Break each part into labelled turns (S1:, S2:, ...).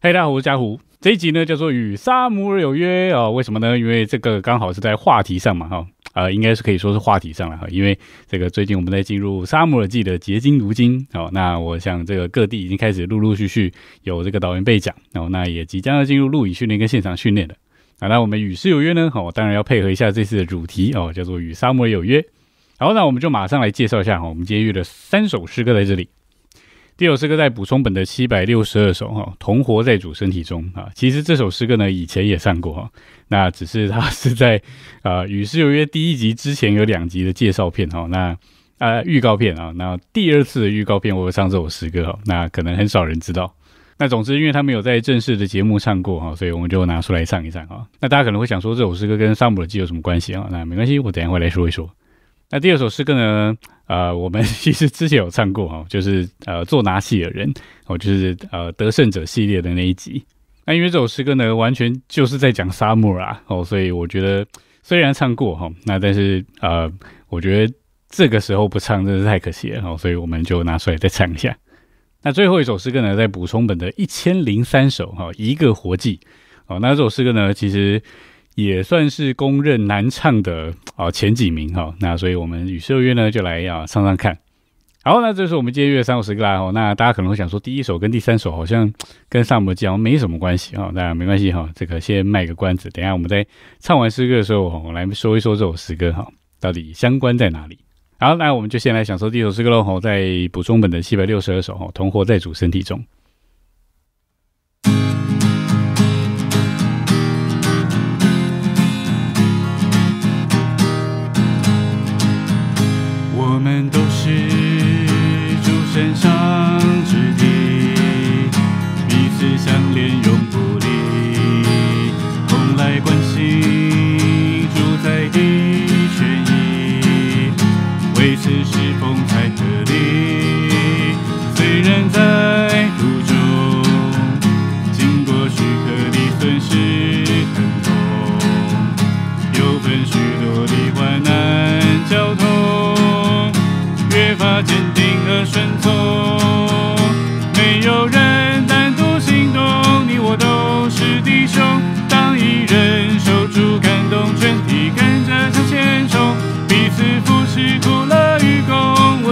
S1: 嘿，大家好，我是嘉虎。这一集呢叫做《与萨姆尔有约》哦，为什么呢？因为这个刚好是在话题上嘛，哈，呃，应该是可以说是话题上了哈。因为这个最近我们在进入萨姆尔季的结晶如今哦，那我想这个各地已经开始陆陆续续有这个导员备讲，然后那也即将要进入录影训练跟现场训练了。啊，那我们与世有约呢？哦，当然要配合一下这次的主题哦，叫做《与萨姆尔有约》。好，那我们就马上来介绍一下哈，我们今天约了三首诗歌在这里。第首诗歌在补充本的七百六十二首哈，同活在主身体中啊。其实这首诗歌呢，以前也上过哈，那只是它是在啊《与世有约》第一集之前有两集的介绍片哈，那啊预告片啊，那第二次的预告片我唱这首诗歌哈，那可能很少人知道。那总之，因为他没有在正式的节目唱过哈，所以我们就拿出来唱一唱哈。那大家可能会想说，这首诗歌跟《萨姆尔记》有什么关系啊？那没关系，我等下会来说一说。那第二首诗歌呢？呃，我们其实之前有唱过哈，就是呃做拿西尔人哦，就是呃得胜者系列的那一集。那因为这首诗歌呢，完全就是在讲沙漠啊哦，所以我觉得虽然唱过哈，那但是呃，我觉得这个时候不唱真是太可惜了哦，所以我们就拿出来再唱一下。那最后一首诗歌呢，在补充本的一千零三首哈，一个活计哦。那这首诗歌呢，其实。也算是公认难唱的啊前几名哈，那所以我们与秀约呢就来啊唱唱看。好，那这是我们今天约三首诗歌啦哦。那大家可能会想说，第一首跟第三首好像跟上摩讲没什么关系哈，那没关系哈，这个先卖个关子，等下我们在唱完诗歌的时候，我来说一说这首诗歌哈，到底相关在哪里。好，那我们就先来享受第一首诗歌喽。在补充本的七百六十二首哈，同活在主身体中。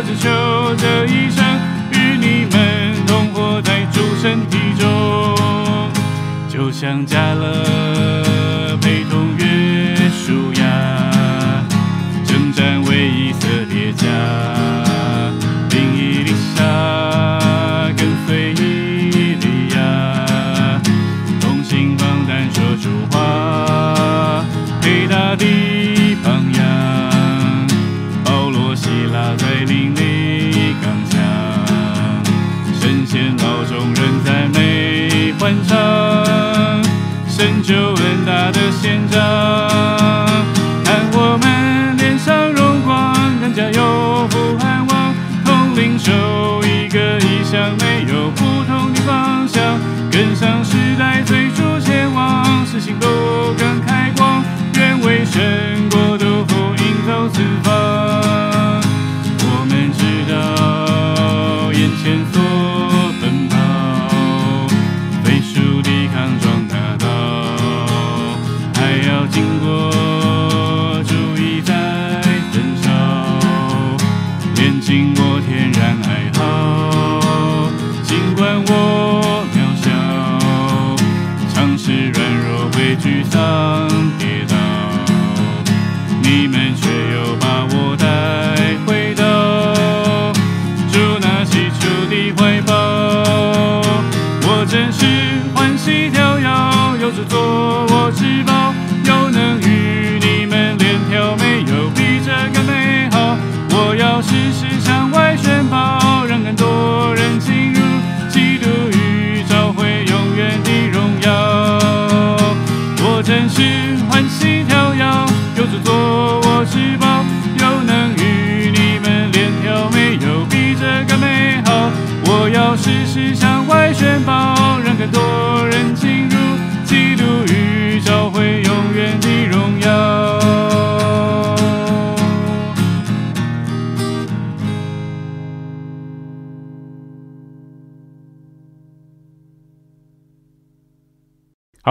S1: 我只求这一生与你们同活在主身体中，就像加了。Jane.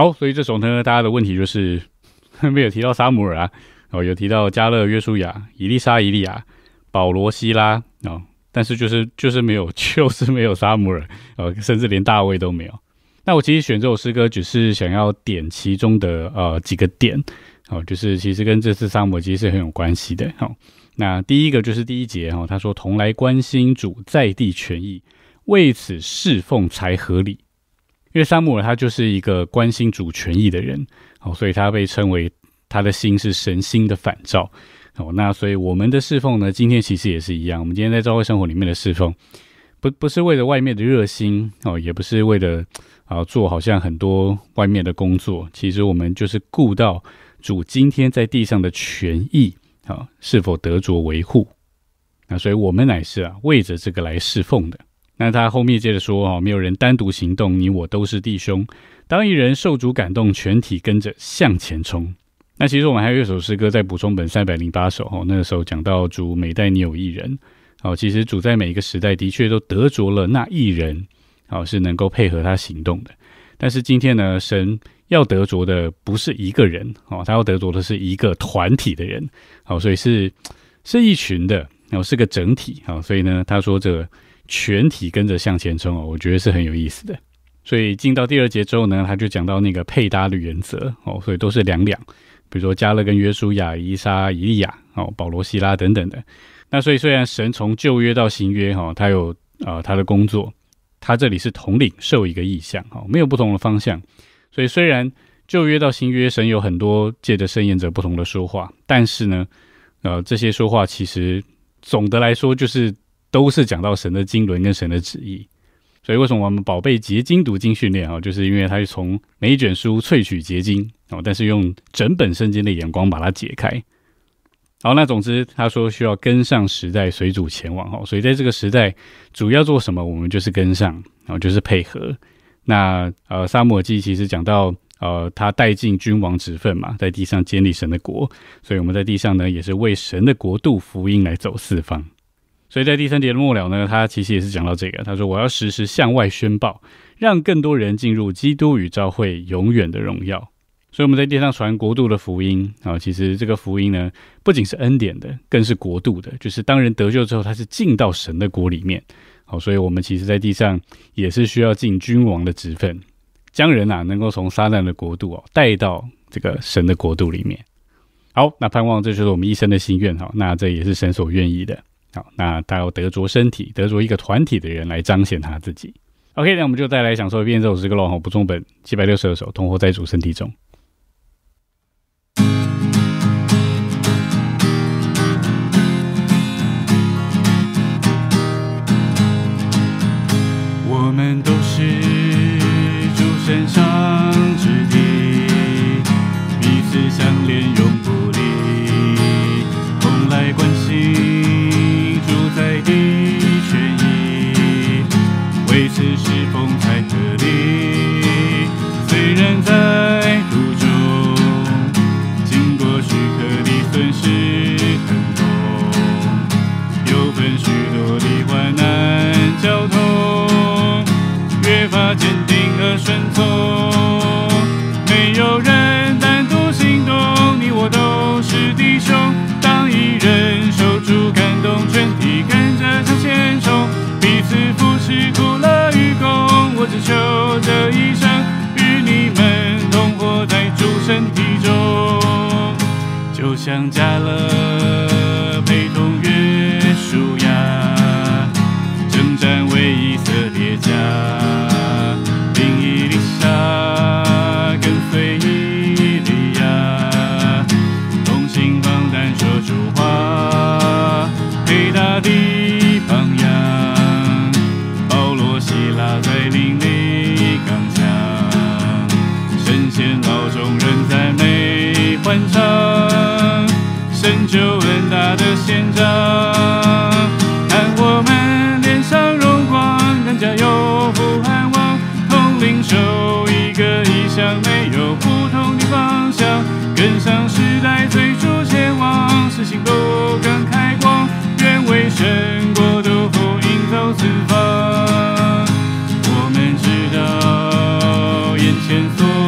S1: 好，所以这首呢，大家的问题就是 没有提到沙姆尔啊，哦，有提到加勒、约书亚、以利沙、以利亚、保罗、希拉哦，但是就是就是没有，就是没有沙姆尔，呃，甚至连大卫都没有。那我其实选这首诗歌，只是想要点其中的呃几个点，哦，就是其实跟这次沙漠其实是很有关系的。好，那第一个就是第一节哈，他说同来关心主在地权益，为此侍奉才合理。因为沙姆尔他就是一个关心主权益的人，哦，所以他被称为他的心是神心的反照。哦，那所以我们的侍奉呢，今天其实也是一样。我们今天在教会生活里面的侍奉，不不是为了外面的热心哦，也不是为了。啊，做好像很多外面的工作，其实我们就是顾到主今天在地上的权益啊，是否得着维护？那所以我们乃是啊，为着这个来侍奉的。那他后面接着说啊，没有人单独行动，你我都是弟兄。当一人受主感动，全体跟着向前冲。那其实我们还有一首诗歌在补充本三百零八首哦，那个时候讲到主每代你有一人哦，其实主在每一个时代的确都得着了那一人。好，是能够配合他行动的。但是今天呢，神要得着的不是一个人哦，他要得着的是一个团体的人。好，所以是是一群的，然后是个整体。好，所以呢，他说这全体跟着向前冲哦，我觉得是很有意思的。所以进到第二节之后呢，他就讲到那个配搭的原则哦，所以都是两两，比如说加勒跟约书亚、伊莎、伊利亚哦、保罗、希拉等等的。那所以虽然神从旧约到新约哈，他有啊他的工作。他这里是统领受一个意象，哈，没有不同的方向。所以虽然旧约到新约，神有很多借着圣言者不同的说话，但是呢，呃，这些说话其实总的来说就是都是讲到神的经纶跟神的旨意。所以为什么我们宝贝结晶读经训练啊？就是因为它是从每一卷书萃取结晶哦，但是用整本圣经的眼光把它解开。好，那总之他说需要跟上时代，随主前往哦，所以在这个时代主要做什么，我们就是跟上，然后就是配合。那呃，沙漠记其实讲到呃，他带进君王职分嘛，在地上建立神的国，所以我们在地上呢也是为神的国度福音来走四方。所以在第三节的末了呢，他其实也是讲到这个，他说我要时时向外宣报，让更多人进入基督与教会永远的荣耀。所以我们在地上传国度的福音啊，其实这个福音呢，不仅是恩典的，更是国度的。就是当人得救之后，他是进到神的国里面。好，所以我们其实在地上也是需要进君王的职分，将人啊能够从撒旦的国度哦带到这个神的国度里面。好，那盼望这就是我们一生的心愿哈。那这也是神所愿意的。好，那他要得着身体，得着一个团体的人来彰显他自己。OK，那我们就再来享受一遍这首诗歌喽。不重本七百六十二首，同活在主身体中。
S2: 我们都就像加勒陪同幸福。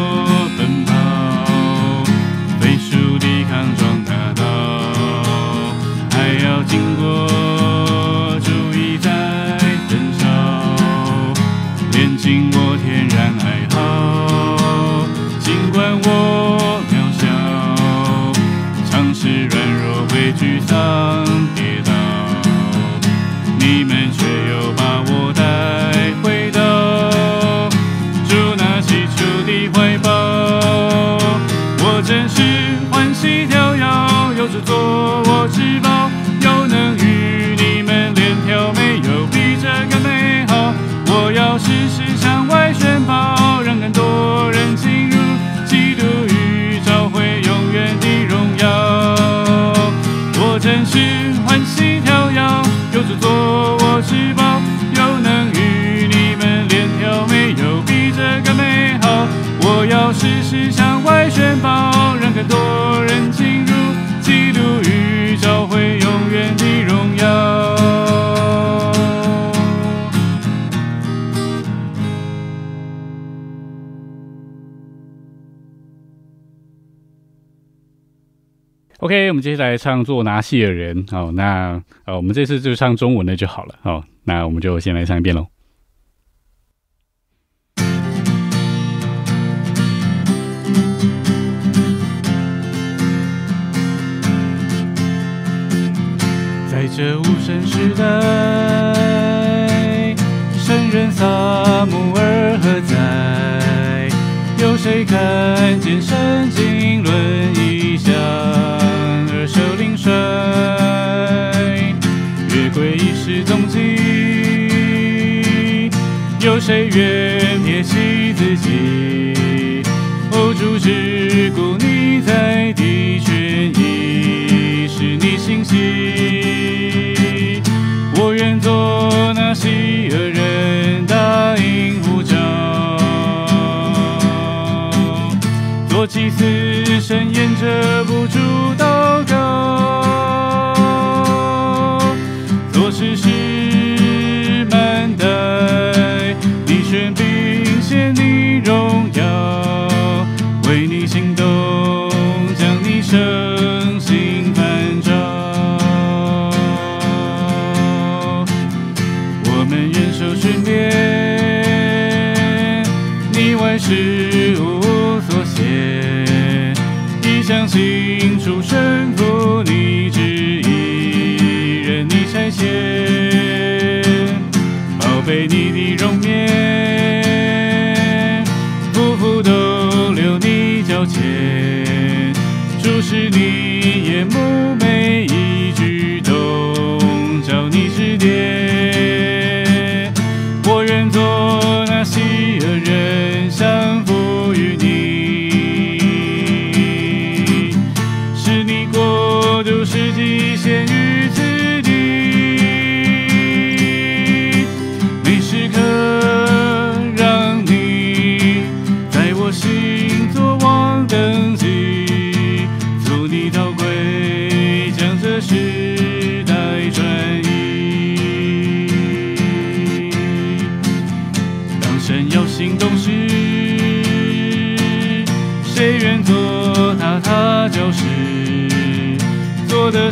S1: OK，我们接下来唱《做拿戏的人》哦，那呃，我们这次就唱中文的就好了好。那我们就先来唱一遍喽。
S2: 在这无声时代，圣人撒母耳何在？有谁看见圣经论意象愿撇弃自己？哦，主只顾你在地权益，是你心喜。我愿做那希尔人，答应呼召，做祭司，深沿着不住祷事无所限，一向清楚胜负你旨意，任你差遣，宝贝你的容颜，夫妇都留你脚前，注视你眼目每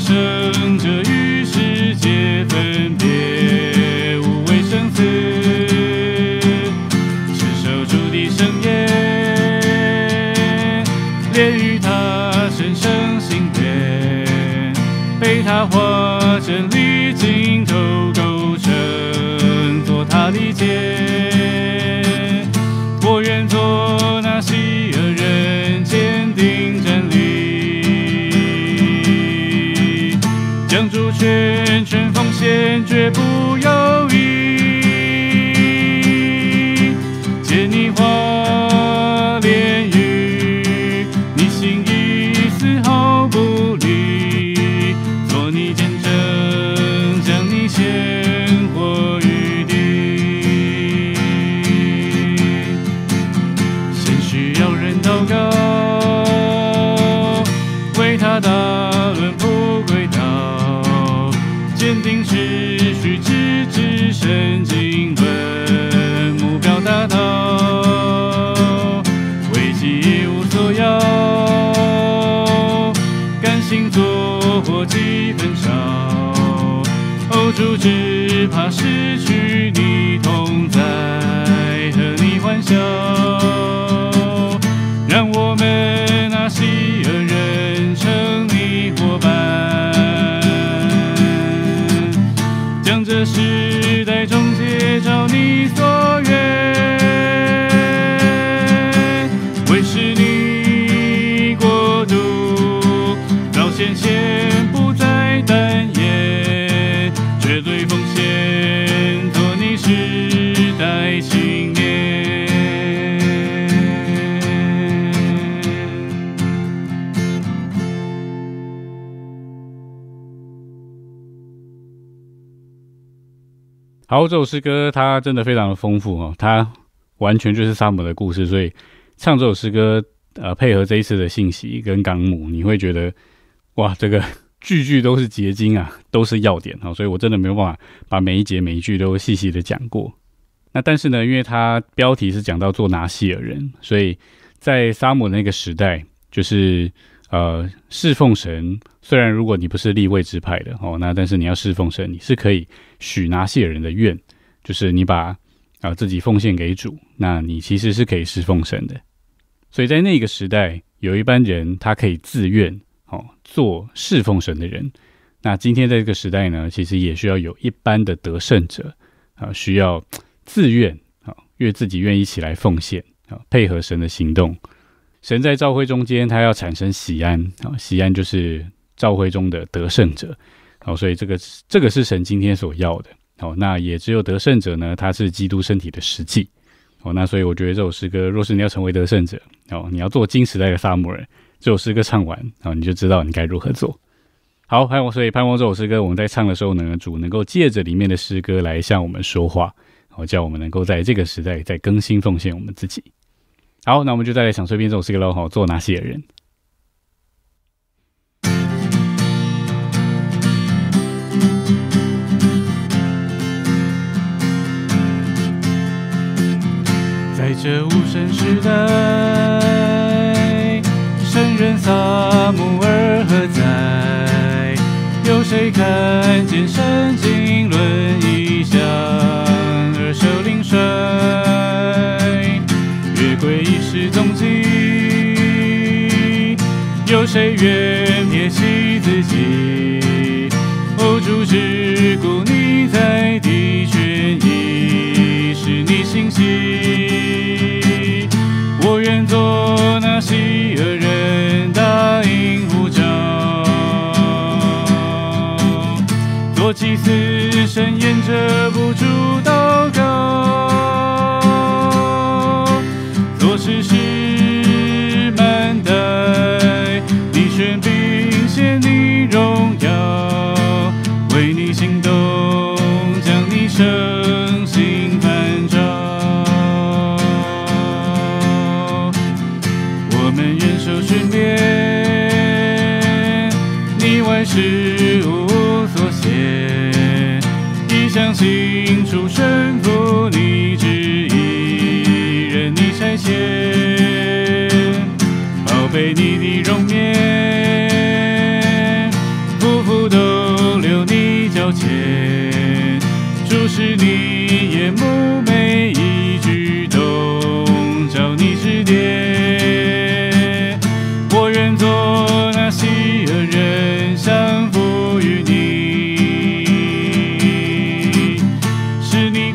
S2: 生者与世界分别，无畏生死，持守主的圣言，连于他神圣心愿，被他化真理镜头构成，做他的剑。不犹豫。
S1: 好，这首诗歌它真的非常的丰富哦，它完全就是萨姆的故事，所以唱这首诗歌，呃，配合这一次的信息跟纲目，你会觉得哇，这个句句都是结晶啊，都是要点啊、哦，所以我真的没有办法把每一节每一句都细细的讲过。那但是呢，因为它标题是讲到做拿西尔人，所以在撒母那个时代，就是呃侍奉神。虽然如果你不是立位之派的哦，那但是你要侍奉神，你是可以许拿西尔人的愿，就是你把啊、自己奉献给主，那你其实是可以侍奉神的。所以在那个时代，有一班人他可以自愿哦做侍奉神的人。那今天在这个时代呢，其实也需要有一般的得胜者啊，需要自愿啊，愿自己愿意起来奉献啊，配合神的行动。神在召会中间，他要产生喜安啊，喜安就是召回中的得胜者。好，所以这个这个是神今天所要的。好，那也只有得胜者呢，他是基督身体的实际。哦，那所以我觉得这首诗歌，若是你要成为得胜者，哦，你要做金时代的萨姆人，这首诗歌唱完，哦，你就知道你该如何做。好，盼望所以盼望这首诗歌，我们在唱的时候呢，主能够借着里面的诗歌来向我们说话，好，叫我们能够在这个时代再更新奉献我们自己。好，那我们就再来享受一遍这首诗歌喽，好，做哪些人？
S2: 这无声时代，圣人撒母耳何在？有谁看见圣经论异象而受领率？月桂一时踪迹，有谁愿撇弃自己？哦，主只顾你在地权益，是你心喜。愿做那希尔人，的应呼召，做祭司，神沿着不住祷告，清楚顺服你旨意，任你采撷，宝贝你的容颜，夫妇都留你脚前，注视你眼目美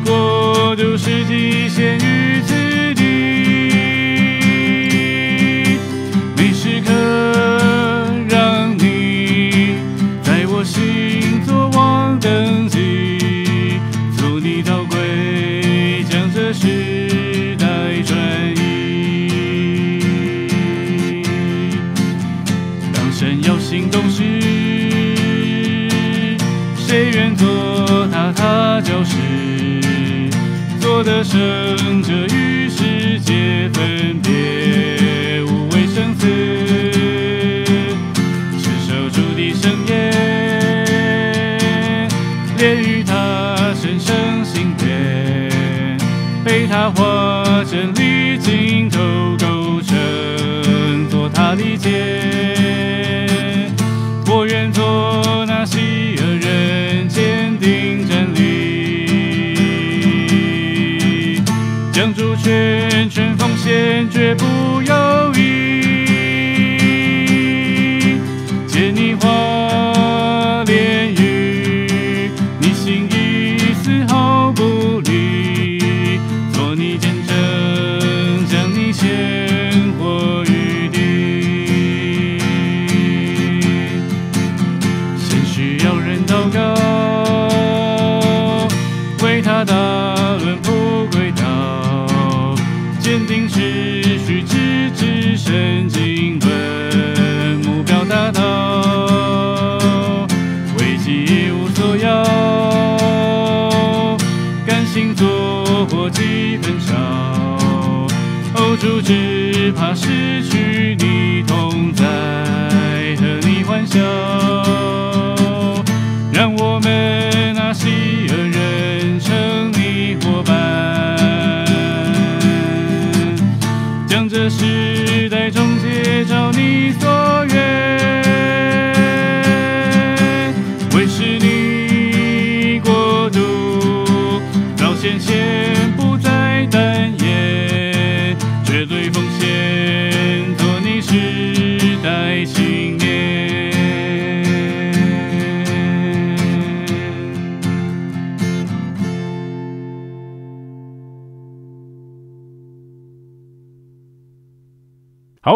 S2: 我就是地陷于此的圣者与世界分别，无畏生死，持守主的圣言，连于他神圣心愿，被他化真理尽头构成，做他的剑。坚决，不犹豫。见你花失去你同在，和你欢笑，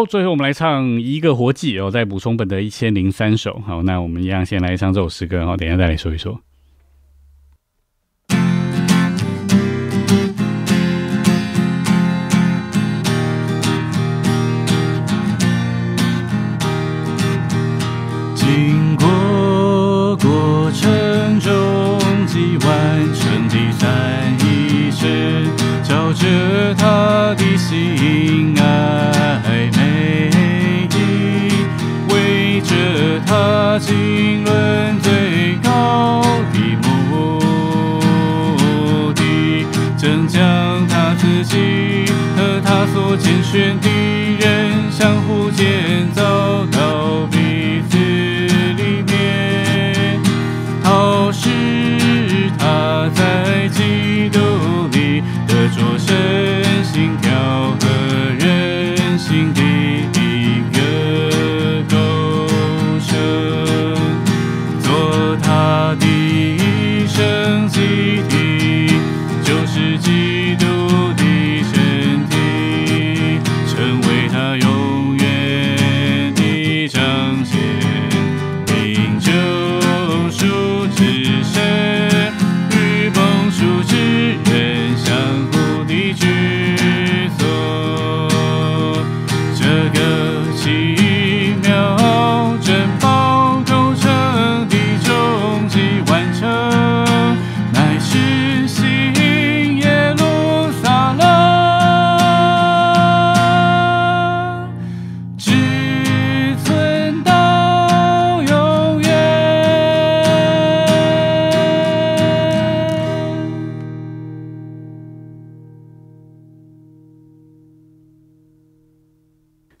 S1: 最后我们来唱一个活计哦，再补充本的一千零三首。好，那我们一样先来唱这首诗歌，然后，等下再来说一说。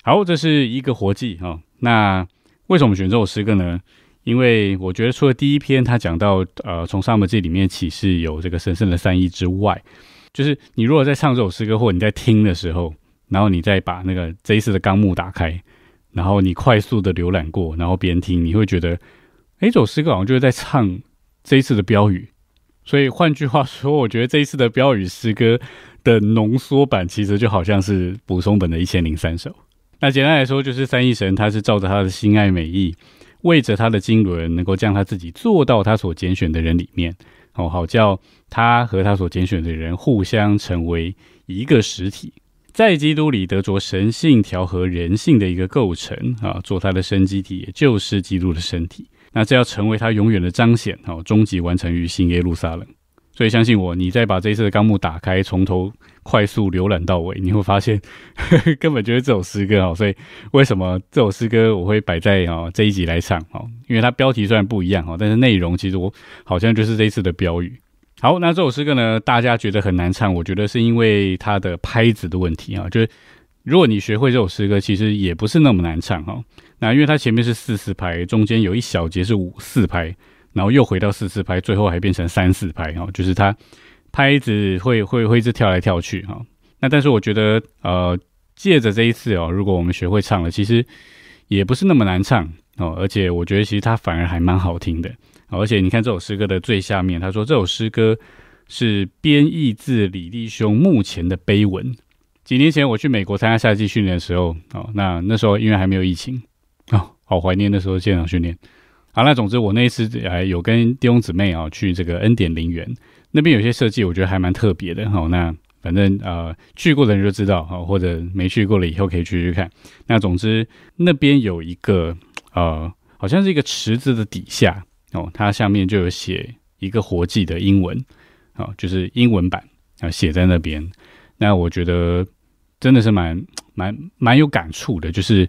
S2: 好，这是
S1: 一个活祭哈、哦。那为什么选这首诗歌呢？因为我觉得除了第一篇他讲到呃从沙漠记里面启示有这个神圣的善意之外，就是你如果在唱这首诗歌或你在听的时候，然后你再把那个这一次的纲目打开，然后你快速的浏览过，然后边听，你会觉得，诶，这首诗歌好像就是在唱这一次的标语。所以换句话说，我觉得这一次的标语诗歌的浓缩版，其实就好像是补充本的一千零三首。那简单来说，就是三一神他是照着他的心爱美意，为着他的经纶，能够将他自己做到他所拣选的人里面，哦，好叫他和他所拣选的人互相成为一个实体，在基督里得着神性调和人性的一个构成啊，做他的生机体，也就是基督的身体。那这要成为他永远的彰显，哦，终极完成于新耶路撒冷。所以相信我，你再把这一次的纲目打开，从头快速浏览到尾，你会发现 根本就是这首诗歌哦。所以为什么这首诗歌我会摆在哦这一集来唱哦？因为它标题虽然不一样哦，但是内容其实我好像就是这一次的标语。好，那这首诗歌呢，大家觉得很难唱，我觉得是因为它的拍子的问题啊。就是如果你学会这首诗歌，其实也不是那么难唱哈。那因为它前面是四四拍，中间有一小节是五四拍。然后又回到四四拍，最后还变成三四拍哦，就是它拍子会会会一直跳来跳去哈、那但是我觉得呃，借着这一次哦，如果我们学会唱了，其实也不是那么难唱哦，而且我觉得其实它反而还蛮好听的。而且你看这首诗歌的最下面，他说这首诗歌是编译自李弟兄目前的碑文。几年前我去美国参加夏季训练的时候哦，那那时候因为还没有疫情哦，好怀念那时候现场训练。好，那总之我那一次还有跟弟兄姊妹啊去这个恩典陵园那边有些设计，我觉得还蛮特别的。好，那反正呃去过的人就知道，好或者没去过了以后可以去去看。那总之那边有一个呃，好像是一个池子的底下哦，它下面就有写一个活祭的英文，哦，就是英文版。啊写在那边。那我觉得真的是蛮蛮蛮有感触的，就是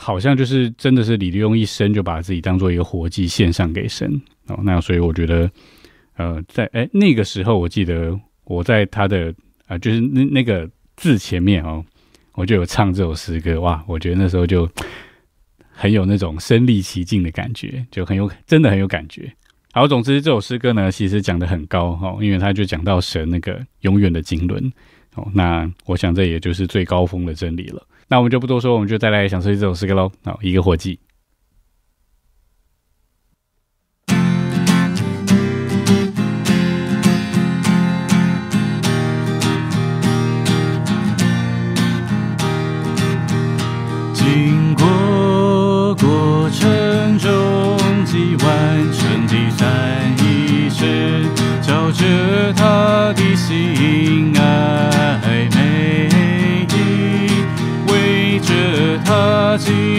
S1: 好像就是真的是李立用一生就把自己当做一个活祭献上给神哦。那所以我觉得，呃，在哎那个时候，我记得我在他的啊，就是那那个字前面哦，我就有唱这首诗歌哇，我觉得那时候就。很有那种身临其境的感觉，就很有真的很有感觉。好，总之这首诗歌呢，其实讲的很高哈，因为他就讲到神那个永远的经纶哦。那我想这也就是最高峰的真理了。那我们就不多说，我们就再来享受这首诗歌喽。好，一个火计。Jesus.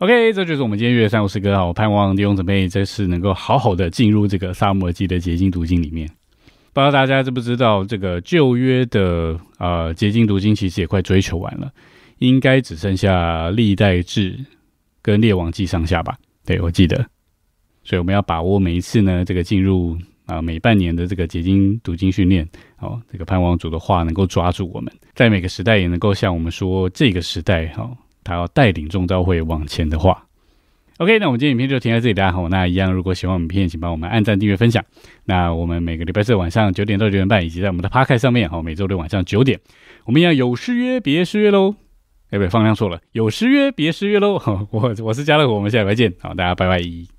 S1: OK，这就是我们今天约三五诗歌哈。我盼望弟兄姊妹这次能够好好的进入这个萨摩尔记的结晶读经里面。不知道大家知不知道，这个旧约的呃结晶读经其实也快追求完了，应该只剩下历代志跟列王记上下吧？对我记得，所以我们要把握每一次呢，这个进入啊每半年的这个结晶读经训练哦，这个盼望主的话能够抓住我们，在每个时代也能够像我们说这个时代哈。他要带领中招会往前的话，OK，那我们今天影片就停在这里，大家好。那一样，如果喜欢我们片，请帮我们按赞、订阅、分享。那我们每个礼拜四晚上九点到九点半，以及在我们的 p 开上面，好，每周六晚上九点，我们要有失约，别失约喽。哎，不对，方向错了，有失约，别失约喽。我我是家乐，我们下礼拜见，好，大家拜拜。